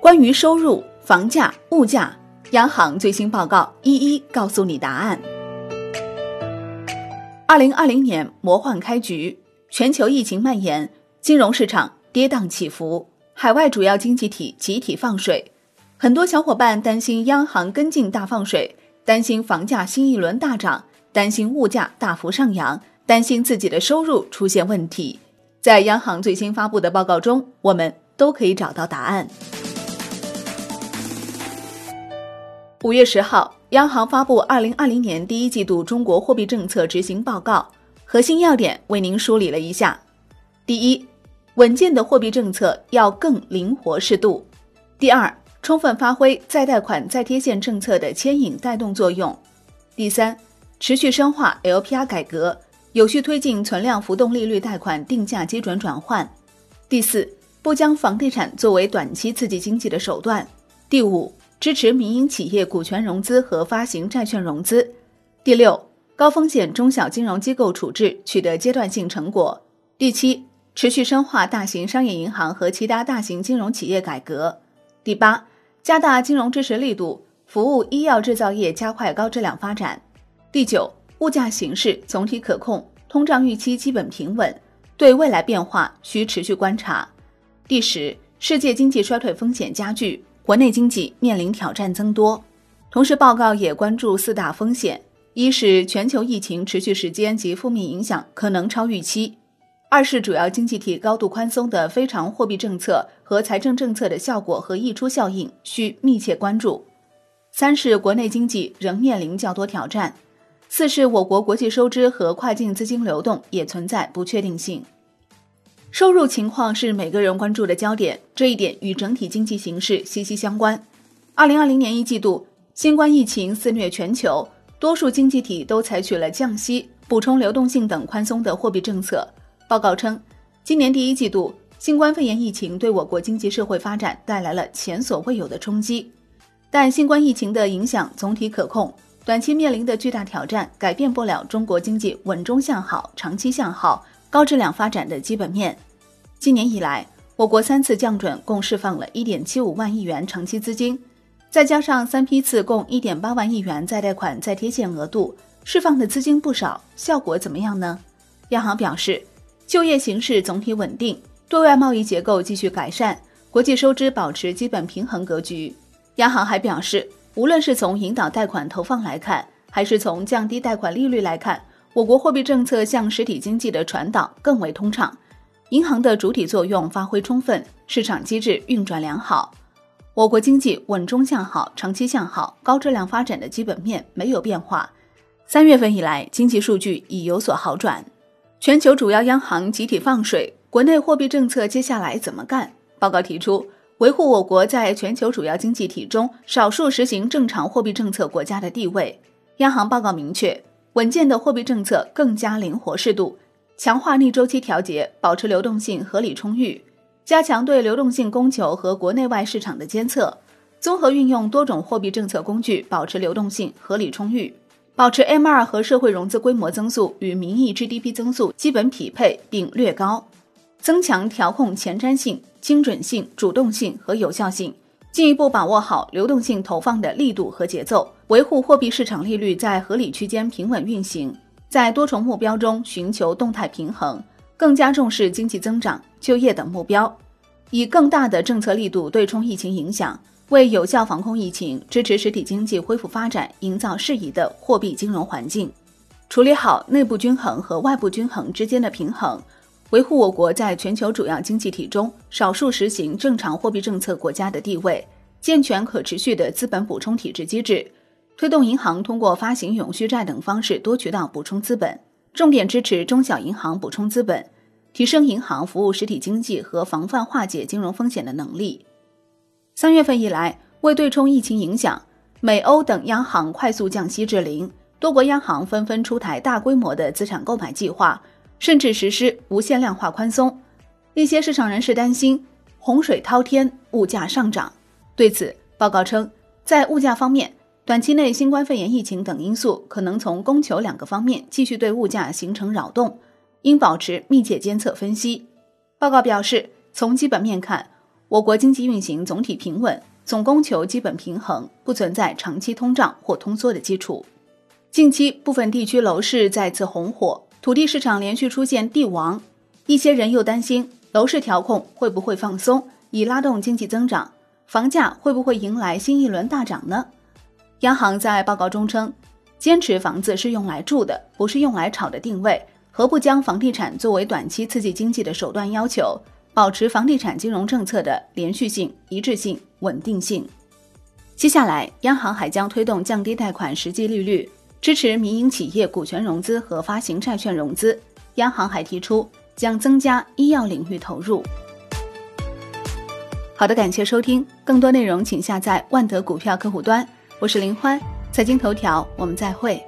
关于收入、房价、物价，央行最新报告一一告诉你答案。二零二零年魔幻开局，全球疫情蔓延，金融市场跌宕起伏，海外主要经济体集体放水，很多小伙伴担心央行跟进大放水，担心房价新一轮大涨，担心物价大幅上扬，担心自己的收入出现问题。在央行最新发布的报告中，我们都可以找到答案。五月十号，央行发布二零二零年第一季度中国货币政策执行报告，核心要点为您梳理了一下：第一，稳健的货币政策要更灵活适度；第二，充分发挥再贷款再贴现政策的牵引带动作用；第三，持续深化 LPR 改革，有序推进存量浮动利率贷款定价基准转换；第四，不将房地产作为短期刺激经济的手段；第五。支持民营企业股权融资和发行债券融资。第六，高风险中小金融机构处置取得阶段性成果。第七，持续深化大型商业银行和其他大型金融企业改革。第八，加大金融支持力度，服务医药制造业加快高质量发展。第九，物价形势总体可控，通胀预期基本平稳，对未来变化需持续观察。第十，世界经济衰退风险加剧。国内经济面临挑战增多，同时报告也关注四大风险：一是全球疫情持续时间及负面影响可能超预期；二是主要经济体高度宽松的非常货币政策和财政政策的效果和溢出效应需密切关注；三是国内经济仍面临较多挑战；四是我国国际收支和跨境资金流动也存在不确定性。收入情况是每个人关注的焦点，这一点与整体经济形势息息相关。二零二零年一季度，新冠疫情肆虐全球，多数经济体都采取了降息、补充流动性等宽松的货币政策。报告称，今年第一季度，新冠肺炎疫情对我国经济社会发展带来了前所未有的冲击，但新冠疫情的影响总体可控，短期面临的巨大挑战改变不了中国经济稳中向好、长期向好。高质量发展的基本面。今年以来，我国三次降准共释放了1.75万亿元长期资金，再加上三批次共1.8万亿元再贷款再贴现额度，释放的资金不少，效果怎么样呢？央行表示，就业形势总体稳定，对外贸易结构继续改善，国际收支保持基本平衡格局。央行还表示，无论是从引导贷款投放来看，还是从降低贷款利率来看。我国货币政策向实体经济的传导更为通畅，银行的主体作用发挥充分，市场机制运转良好，我国经济稳中向好、长期向好、高质量发展的基本面没有变化。三月份以来，经济数据已有所好转。全球主要央行集体放水，国内货币政策接下来怎么干？报告提出，维护我国在全球主要经济体中少数实行正常货币政策国家的地位。央行报告明确。稳健的货币政策更加灵活适度，强化逆周期调节，保持流动性合理充裕，加强对流动性供求和国内外市场的监测，综合运用多种货币政策工具，保持流动性合理充裕，保持 M2 和社会融资规模增速与名义 GDP 增速基本匹配并略高，增强调控前瞻性、精准性、主动性和有效性。进一步把握好流动性投放的力度和节奏，维护货币市场利率在合理区间平稳运行，在多重目标中寻求动态平衡，更加重视经济增长、就业等目标，以更大的政策力度对冲疫情影响，为有效防控疫情、支持实体经济恢复发展营造适宜的货币金融环境，处理好内部均衡和外部均衡之间的平衡。维护我国在全球主要经济体中少数实行正常货币政策国家的地位，健全可持续的资本补充体制机制，推动银行通过发行永续债等方式多渠道补充资本，重点支持中小银行补充资本，提升银行服务实体经济和防范化解金融风险的能力。三月份以来，为对冲疫情影响，美欧等央行快速降息至零，多国央行纷纷出台大规模的资产购买计划。甚至实施无限量化宽松，一些市场人士担心洪水滔天，物价上涨。对此，报告称，在物价方面，短期内新冠肺炎疫情等因素可能从供求两个方面继续对物价形成扰动，应保持密切监测分析。报告表示，从基本面看，我国经济运行总体平稳，总供求基本平衡，不存在长期通胀或通缩的基础。近期部分地区楼市再次红火，土地市场连续出现地王，一些人又担心楼市调控会不会放松，以拉动经济增长，房价会不会迎来新一轮大涨呢？央行在报告中称，坚持房子是用来住的，不是用来炒的定位，何不将房地产作为短期刺激经济的手段？要求。保持房地产金融政策的连续性、一致性、稳定性。接下来，央行还将推动降低贷款实际利率，支持民营企业股权融资和发行债券融资。央行还提出将增加医药领域投入。好的，感谢收听，更多内容请下载万德股票客户端。我是林欢，财经头条，我们再会。